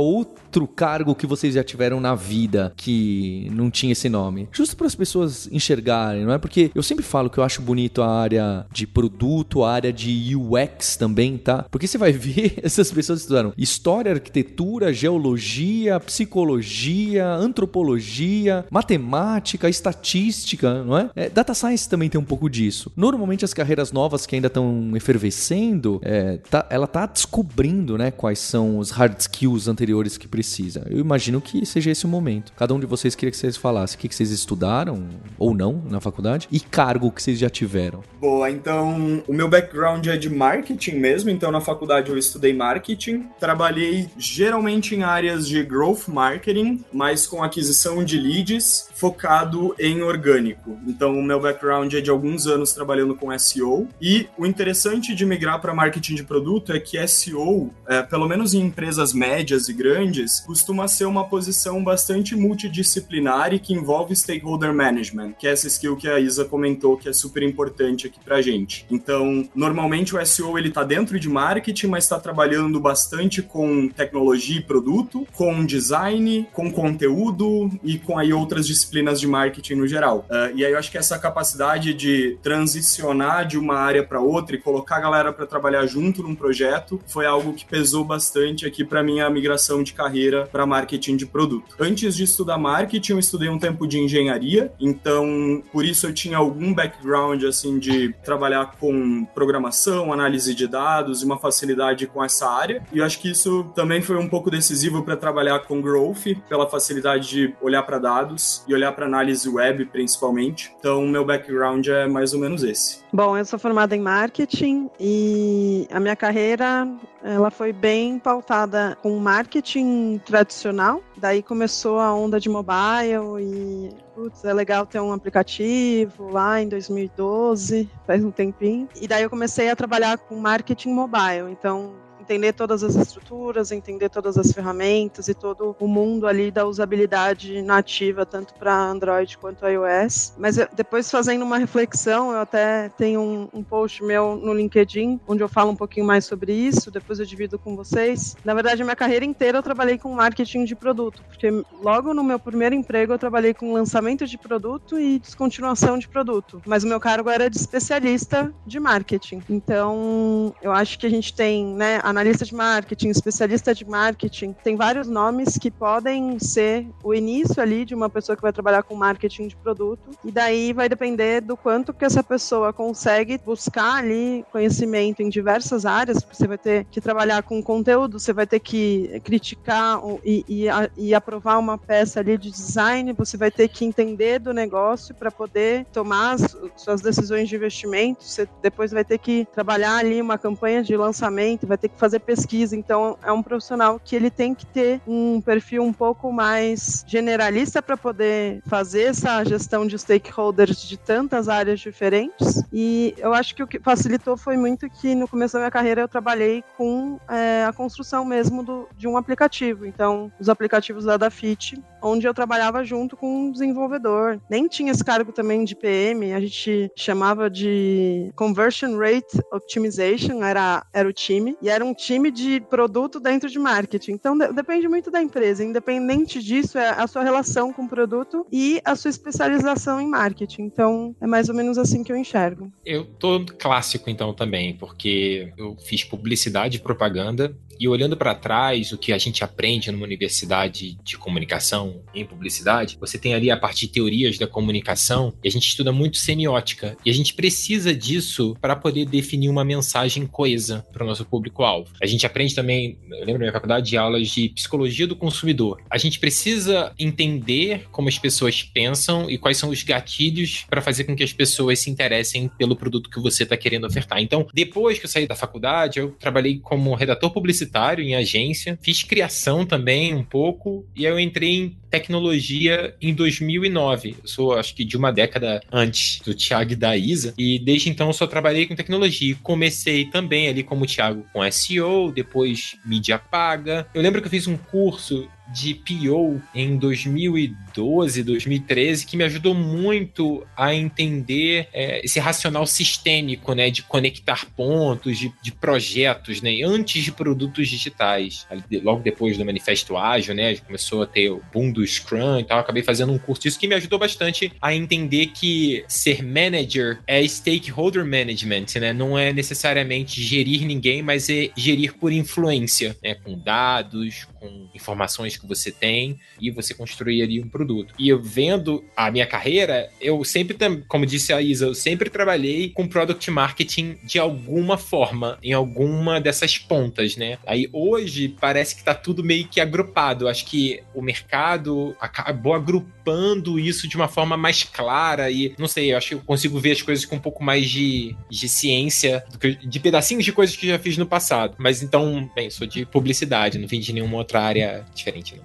outro cargo que vocês já tiveram na vida que não tinha esse nome? Justo para as pessoas enxergarem, não é? Porque eu sempre falo que eu acho bonito a área de produto, a área de UX também, tá? Porque você vai (laughs) ver essas pessoas estudaram história, arquitetura, geologia, psicologia, antropologia, matemática, estatística, não é? é data science também tem um pouco disso. Normalmente as carreiras novas que ainda estão efervescendo, é, tá, ela tá descobrindo, né, quais são os hard skills anteriores que precisa. Eu imagino que seja esse o momento. Cada um de vocês queria que vocês falassem o que, vocês estudaram ou não na faculdade e cargo que vocês já tiveram. Boa, então o meu background é de marketing mesmo, então na faculdade eu estudei marketing, trabalhei geralmente em áreas de growth marketing, mas com aquisição de leads, focado em orgânico. Então o meu background é de alguns anos trabalhando com SEO e o interessante de migrar para marketing de produto é que SEO, é, pelo menos em empresas médias e grandes, costuma ser uma posição bastante multidisciplinar e que envolve stakeholder management, que é essa skill que a Isa comentou que é super importante aqui pra gente. Então, normalmente o SEO ele tá dentro de marketing, mas está trabalhando bastante com tecnologia e produto, com design, com conteúdo e com aí outras disciplinas de marketing no geral. Uh, e aí eu acho que essa capacidade de transicionar de uma área para outra e colocar a galera para trabalhar junto num projeto foi algo que pesou bastante aqui para minha migração de carreira para marketing de produto. Antes de estudar marketing, eu estudei um tempo de engenharia, então por isso eu tinha algum background assim de trabalhar com programação, análise de dados uma facilidade com essa área. E eu acho que isso também foi um pouco decisivo para trabalhar com growth, pela facilidade de olhar para dados e olhar para análise web principalmente. Então meu background é mais ou menos esse. Bom, eu sou formada em marketing e a minha carreira ela foi bem pautada com marketing tradicional. Daí começou a onda de mobile e putz, é legal ter um aplicativo lá em 2012, faz um tempinho. E daí eu comecei a trabalhar com marketing mobile. Então entender todas as estruturas, entender todas as ferramentas e todo o mundo ali da usabilidade nativa, tanto para Android quanto iOS. Mas eu, depois fazendo uma reflexão, eu até tenho um, um, post meu no LinkedIn, onde eu falo um pouquinho mais sobre isso, depois eu divido com vocês. Na verdade, minha carreira inteira eu trabalhei com marketing de produto, porque logo no meu primeiro emprego eu trabalhei com lançamento de produto e descontinuação de produto. Mas o meu cargo era de especialista de marketing. Então, eu acho que a gente tem, né, a analista de marketing, especialista de marketing, tem vários nomes que podem ser o início ali de uma pessoa que vai trabalhar com marketing de produto, e daí vai depender do quanto que essa pessoa consegue buscar ali conhecimento em diversas áreas, você vai ter que trabalhar com conteúdo, você vai ter que criticar e, e, e aprovar uma peça ali de design, você vai ter que entender do negócio para poder tomar as, suas decisões de investimento, você depois vai ter que trabalhar ali uma campanha de lançamento, vai ter que fazer pesquisa, então é um profissional que ele tem que ter um perfil um pouco mais generalista para poder fazer essa gestão de stakeholders de tantas áreas diferentes. E eu acho que o que facilitou foi muito que no começo da minha carreira eu trabalhei com é, a construção mesmo do, de um aplicativo. Então, os aplicativos da Dafit, onde eu trabalhava junto com um desenvolvedor. Nem tinha esse cargo também de PM, a gente chamava de Conversion Rate Optimization, era, era o time, e era um time de produto dentro de marketing. Então, de, depende muito da empresa. Independente disso, é a sua relação com o produto e a sua especialização em marketing. Então, é mais ou menos assim que eu enxergo. Eu tô clássico, então, também, porque eu fiz publicidade e propaganda e olhando para trás, o que a gente aprende numa universidade de comunicação em publicidade, você tem ali a parte de teorias da comunicação e a gente estuda muito semiótica. E a gente precisa disso para poder definir uma mensagem coesa para o nosso público-alvo. A gente aprende também, eu lembro da minha faculdade, de aulas de psicologia do consumidor. A gente precisa entender como as pessoas pensam e quais são os gatilhos para fazer com que as pessoas se interessem pelo produto que você está querendo ofertar. Então, depois que eu saí da faculdade, eu trabalhei como redator publicitário em agência, fiz criação também um pouco, e aí eu entrei em tecnologia em 2009. Eu sou, acho que, de uma década antes do Thiago e da Isa, e desde então eu só trabalhei com tecnologia. Comecei também ali como o Thiago com SEO, depois mídia paga. Eu lembro que eu fiz um curso de PO em 2012, 2013, que me ajudou muito a entender é, esse racional sistêmico, né, de conectar pontos, de, de, projetos, né, antes de produtos digitais. Logo depois do Manifesto Ágil, né, começou a ter o boom do Scrum e tal, acabei fazendo um curso disso que me ajudou bastante a entender que ser manager é stakeholder management, né, não é necessariamente gerir ninguém, mas é gerir por influência, né, com dados, com informações que você tem e você construir ali um produto. E eu vendo a minha carreira, eu sempre, como disse a Isa, eu sempre trabalhei com product marketing de alguma forma, em alguma dessas pontas, né? Aí hoje parece que tá tudo meio que agrupado. Eu acho que o mercado acabou agrupando isso de uma forma mais clara e não sei, eu acho que eu consigo ver as coisas com um pouco mais de, de ciência, de pedacinhos de coisas que já fiz no passado. Mas então, bem, sou de publicidade, não vim de nenhuma outra área diferente. Né?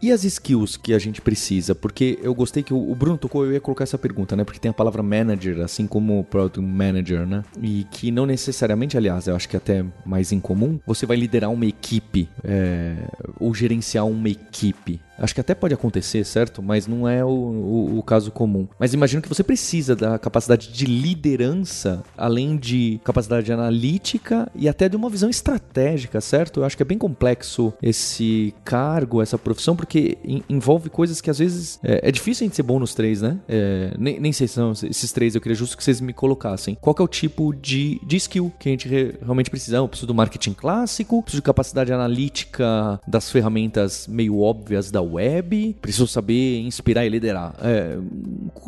E as skills que a gente precisa? Porque eu gostei que o Bruno tocou, eu ia colocar essa pergunta, né? Porque tem a palavra manager, assim como product manager, né? E que não necessariamente, aliás, eu acho que é até mais incomum, você vai liderar uma equipe é, ou gerenciar uma equipe. Acho que até pode acontecer, certo? Mas não é o, o, o, caso comum. Mas imagino que você precisa da capacidade de liderança, além de capacidade analítica e até de uma visão estratégica, certo? Eu acho que é bem complexo esse cargo, essa profissão, porque envolve coisas que às vezes é, é, difícil a gente ser bom nos três, né? É, nem, nem sei se são esses três, eu queria justo que vocês me colocassem. Qual é o tipo de, de skill que a gente re, realmente precisa? Eu preciso do marketing clássico, preciso de capacidade analítica das ferramentas meio óbvias da web, preciso saber inspirar e liderar. É,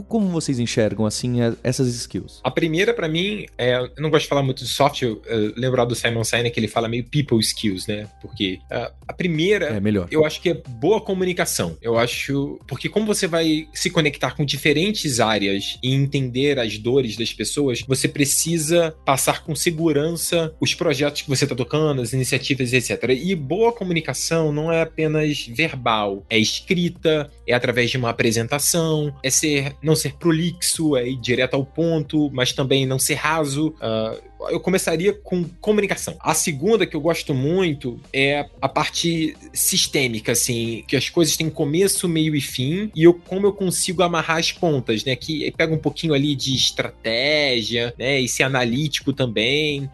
como vocês enxergam, assim, é, essas skills? A primeira, para mim, é, eu não gosto de falar muito de soft, eu, eu lembrar do Simon Sinek que ele fala meio people skills, né? Porque uh, a primeira, é melhor. eu acho que é boa comunicação. Eu acho, porque como você vai se conectar com diferentes áreas e entender as dores das pessoas, você precisa passar com segurança os projetos que você está tocando, as iniciativas, etc. E boa comunicação não é apenas verbal, é escrita, é através de uma apresentação, é ser não ser prolixo, é ir direto ao ponto, mas também não ser raso. Uh, eu começaria com comunicação. A segunda que eu gosto muito é a parte sistêmica, assim, que as coisas têm começo, meio e fim, e eu, como eu consigo amarrar as pontas, né? Que pega um pouquinho ali de estratégia, né? E ser analítico também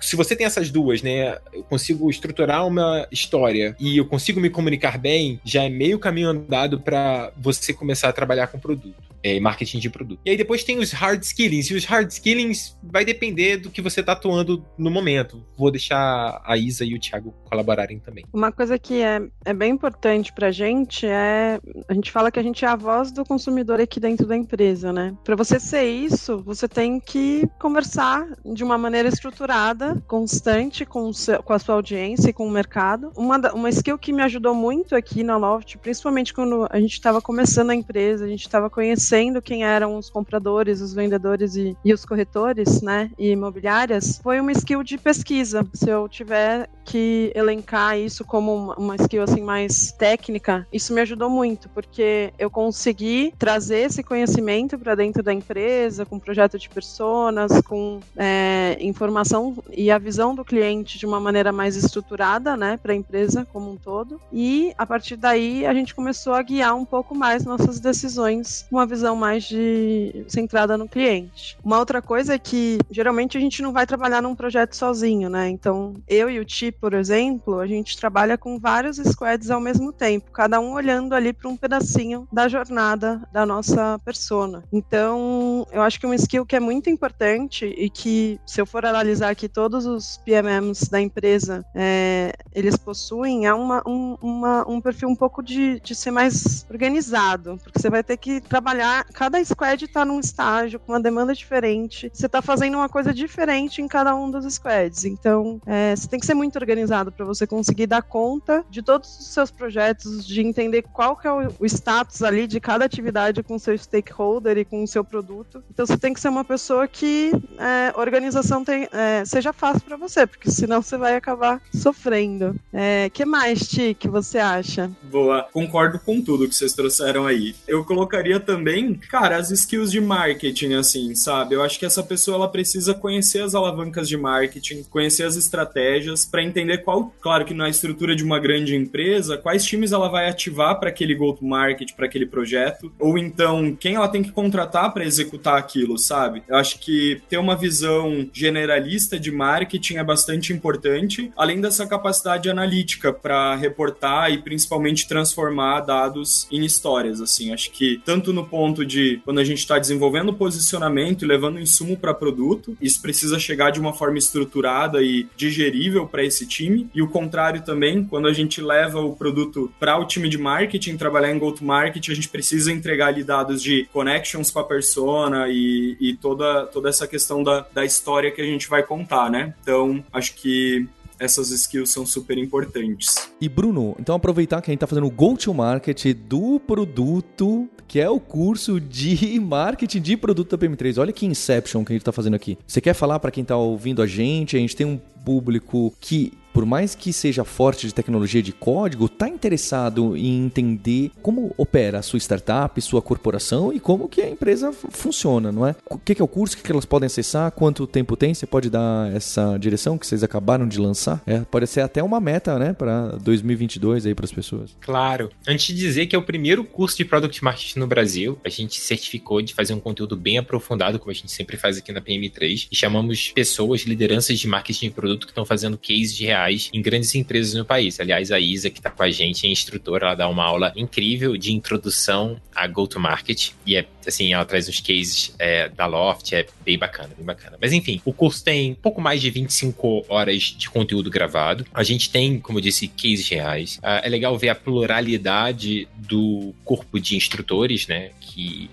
se você tem essas duas, né? Eu consigo estruturar uma história e eu consigo me comunicar bem, já é meio caminho andado para você começar a trabalhar com produto. É, marketing de produto. E aí depois tem os hard skillings, e os hard skillings vai depender do que você está atuando no momento. Vou deixar a Isa e o Thiago colaborarem também. Uma coisa que é, é bem importante para a gente é, a gente fala que a gente é a voz do consumidor aqui dentro da empresa, né? Para você ser isso, você tem que conversar de uma maneira estruturada, constante com, seu, com a sua audiência e com o mercado. Uma, uma skill que me ajudou muito aqui na Loft, principalmente quando a gente estava começando a empresa, a gente estava conhecendo quem eram os compradores, os vendedores e, e os corretores, né, e imobiliárias, foi uma skill de pesquisa. Se eu tiver que elencar isso como uma, uma skill assim mais técnica, isso me ajudou muito, porque eu consegui trazer esse conhecimento para dentro da empresa, com projeto de personas, com é, informação e a visão do cliente de uma maneira mais estruturada, né, para a empresa como um todo. E a partir daí a gente começou a guiar um pouco mais nossas decisões, uma visão mais de centrada no cliente. Uma outra coisa é que geralmente a gente não vai trabalhar num projeto sozinho, né? Então, eu e o Ti, por exemplo, a gente trabalha com vários squads ao mesmo tempo, cada um olhando ali para um pedacinho da jornada da nossa persona. Então, eu acho que uma skill que é muito importante e que, se eu for analisar aqui todos os PMMs da empresa, é, eles possuem é uma, um, uma, um perfil um pouco de, de ser mais organizado, porque você vai ter que trabalhar, cada squad está num estágio com uma demanda diferente, você está fazendo uma coisa diferente em cada um dos squads, então é, você tem que ser muito organizado para você conseguir dar conta de todos os seus projetos, de entender qual que é o, o status ali de cada atividade com o seu stakeholder e com o seu produto, então você tem que ser uma pessoa que é, organização tem, é, seja fácil para você, porque senão você vai acabar sofrendo. É, que mais, Ti, que você acha? Boa, concordo com tudo que vocês trouxeram aí. Eu colocaria também, cara, as skills de marketing, assim, sabe? Eu acho que essa pessoa ela precisa conhecer as alavancas de marketing, conhecer as estratégias para entender qual, claro que na estrutura de uma grande empresa, quais times ela vai ativar para aquele go-to-market, para aquele projeto, ou então quem ela tem que contratar para executar aquilo, sabe? Eu acho que ter uma visão generalista de marketing é bastante importante, além dessa capacidade analítica para reportar e principalmente transformar dados em histórias, assim. Acho que tanto no ponto de quando a gente está desenvolvendo posicionamento e levando insumo para produto, isso precisa chegar de uma forma estruturada e digerível para esse time, e o contrário também, quando a gente leva o produto para o time de marketing, trabalhar em go-to-market, a gente precisa entregar ali dados de connections com a persona e, e toda, toda essa questão da, da história que a gente vai contar, né? Então, acho que essas skills são super importantes. E Bruno, então aproveitar que a gente está fazendo o go-to-market do produto, que é o curso de (laughs) marketing de produto da PM3. Olha que inception que a gente está fazendo aqui. Você quer falar para quem está ouvindo a gente? A gente tem um público que por mais que seja forte de tecnologia de código, está interessado em entender como opera a sua startup, sua corporação e como que a empresa funciona, não é? O que é o curso, o que elas podem acessar, quanto tempo tem? Você pode dar essa direção que vocês acabaram de lançar? É, pode ser até uma meta, né, para 2022 aí para as pessoas. Claro. Antes de dizer que é o primeiro curso de Product Marketing no Brasil, a gente certificou de fazer um conteúdo bem aprofundado, como a gente sempre faz aqui na PM3, e chamamos pessoas, lideranças de marketing de produto que estão fazendo cases reais reais em grandes empresas no país. Aliás, a Isa, que está com a gente, é instrutora, ela dá uma aula incrível de introdução a go-to-market. E é assim, ela traz os cases é, da Loft, é bem bacana, bem bacana. Mas enfim, o curso tem pouco mais de 25 horas de conteúdo gravado. A gente tem, como eu disse, cases reais. Uh, é legal ver a pluralidade do corpo de instrutores, né? Que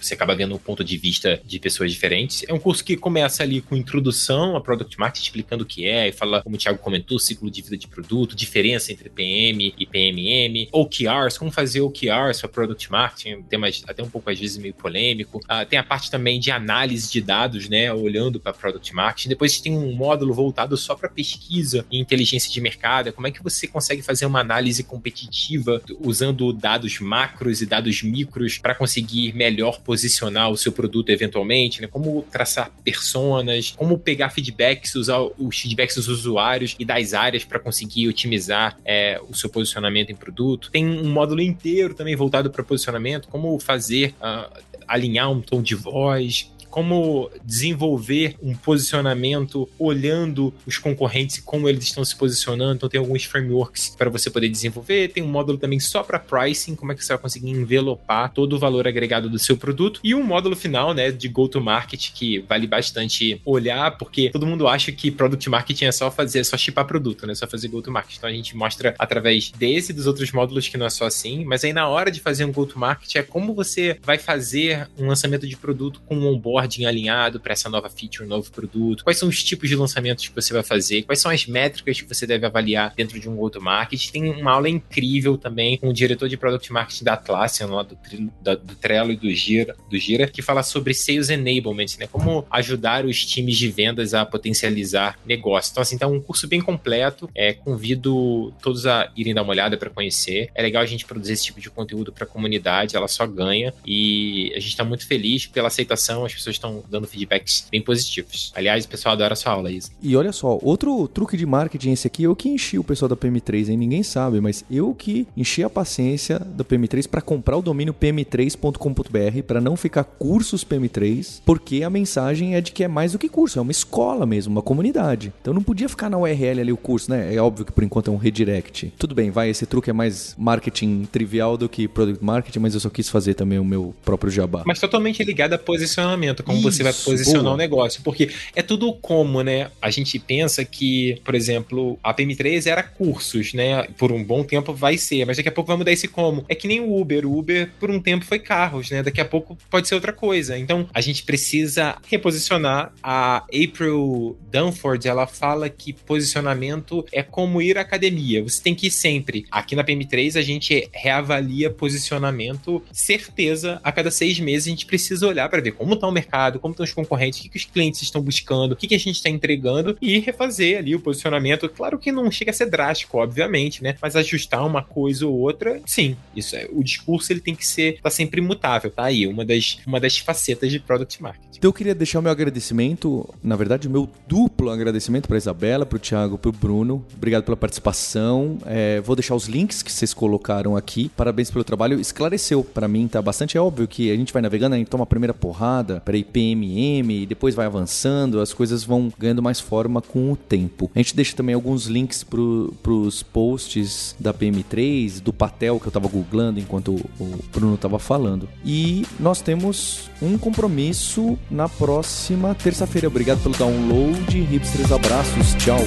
você acaba vendo um ponto de vista de pessoas diferentes. É um curso que começa ali com introdução a Product Marketing, explicando o que é, e fala, como o Thiago comentou, ciclo de vida de produto, diferença entre PM e PMM, OKRs, como fazer OKRs para Product Marketing, tema até um pouco às vezes meio polêmico. Ah, tem a parte também de análise de dados, né, olhando para Product Marketing. Depois tem um módulo voltado só para pesquisa e inteligência de mercado, como é que você consegue fazer uma análise competitiva usando dados macros e dados micros para conseguir melhor posicionar o seu produto eventualmente, né? Como traçar personas, como pegar feedbacks, usar os feedbacks dos usuários e das áreas para conseguir otimizar é, o seu posicionamento em produto. Tem um módulo inteiro também voltado para posicionamento, como fazer uh, alinhar um tom de voz, como desenvolver um posicionamento olhando os concorrentes e como eles estão se posicionando. Então tem alguns frameworks para você poder desenvolver, tem um módulo também só para pricing, como é que você vai conseguir envelopar todo o valor agregado do seu produto e um módulo final, né, de go to market que vale bastante olhar, porque todo mundo acha que product marketing é só fazer, é só chipar produto, né, só fazer go to market. Então a gente mostra através desse e dos outros módulos que não é só assim, mas aí na hora de fazer um go to market é como você vai fazer um lançamento de produto com um onboarding alinhado para essa nova feature, um novo produto, quais são os tipos de lançamentos que você vai fazer, quais são as métricas que você deve avaliar dentro de um to market. Tem uma aula incrível também com o diretor de product marketing da Atlassian, lá do, do, do Trello e do Gira, do Gira, que fala sobre sales enablement, né? Como ajudar os times de vendas a potencializar negócio. Então, assim, tá um curso bem completo. É, convido todos a irem dar uma olhada para conhecer. É legal a gente produzir esse tipo de conteúdo para a comunidade, ela só ganha. E a gente está muito feliz pela aceitação, as pessoas estão dando feedbacks bem positivos. Aliás, o pessoal adora a sua aula, Isa. E olha só, outro truque de marketing esse aqui, eu que enchi o pessoal da PM3, hein? Ninguém sabe, mas eu que enchi a paciência da PM3 para comprar o domínio pm3.com.br para não ficar cursos PM3, porque a mensagem é de que é mais do que curso, é uma escola mesmo, uma comunidade. Então não podia ficar na URL ali o curso, né? É óbvio que por enquanto é um redirect. Tudo bem, vai, esse truque é mais marketing trivial do que product marketing, mas eu só quis fazer também o meu próprio jabá. Mas totalmente ligado a posicionamento, como Isso, você vai posicionar boa. o negócio, porque é tudo como, né? A gente pensa que, por exemplo, a PM3 era cursos, né? Por um bom tempo vai ser, mas daqui a pouco vai mudar esse como. É que nem o Uber, o Uber por um tempo foi carros, né? Daqui a pouco pode ser outra coisa. Então, a gente precisa reposicionar. A April Dunford, ela fala que posicionamento é como ir à academia. Você tem que ir sempre. Aqui na PM3 a gente reavalia posicionamento, certeza, a cada seis meses a gente precisa olhar para ver como está o mercado, como estão os concorrentes, o que, que os clientes estão buscando, o que, que a gente está entregando e refazer ali o posicionamento. Claro que não chega a ser drástico, obviamente, né? Mas ajustar uma coisa ou outra, sim. Isso é. O discurso ele tem que ser tá sempre imutável, tá aí uma das uma das facetas de product marketing. Então eu queria deixar o meu agradecimento, na verdade o meu duplo agradecimento para Isabela, para o Thiago, para o Bruno. Obrigado pela participação. É, vou deixar os links que vocês colocaram aqui. Parabéns pelo trabalho. Esclareceu para mim, tá bastante é óbvio que a gente vai navegando, a gente toma a primeira porrada, para IPMM, e depois vai avançando, as coisas vão ganhando mais forma com o tempo. A gente deixa também alguns links para os posts da PM3, do Patel que eu estava googlando enquanto o Bruno estava falando. E nós temos um compromisso na próxima terça-feira. Obrigado pelo download. Hipsters, abraços. Tchau.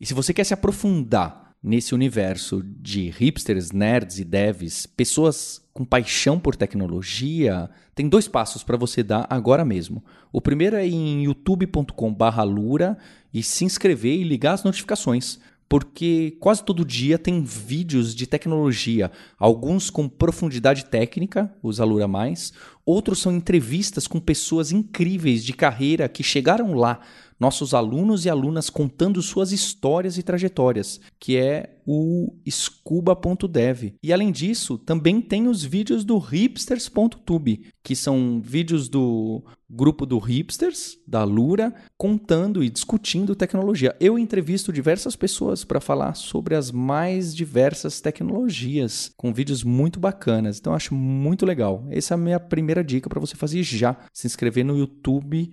E se você quer se aprofundar nesse universo de hipsters, nerds e devs, pessoas com paixão por tecnologia, tem dois passos para você dar agora mesmo. O primeiro é em youtube.com/lura e se inscrever e ligar as notificações porque quase todo dia tem vídeos de tecnologia, alguns com profundidade técnica, os Alura Mais, outros são entrevistas com pessoas incríveis de carreira que chegaram lá, nossos alunos e alunas contando suas histórias e trajetórias, que é o scuba.dev. E além disso, também tem os vídeos do hipsters.tube, que são vídeos do grupo do Hipsters, da Lura, contando e discutindo tecnologia. Eu entrevisto diversas pessoas para falar sobre as mais diversas tecnologias, com vídeos muito bacanas. Então acho muito legal. Essa é a minha primeira dica para você fazer já, se inscrever no YouTube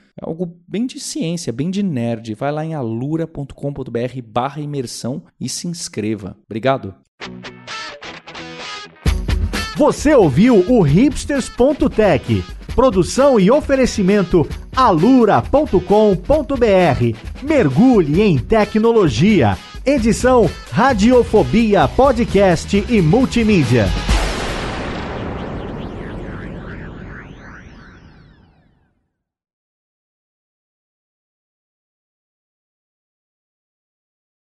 algo bem de ciência, bem de nerd. Vai lá em alura.com.br barra imersão e se inscreva. Obrigado. Você ouviu o hipsters.tech. Produção e oferecimento alura.com.br. Mergulhe em tecnologia. Edição Radiofobia Podcast e Multimídia.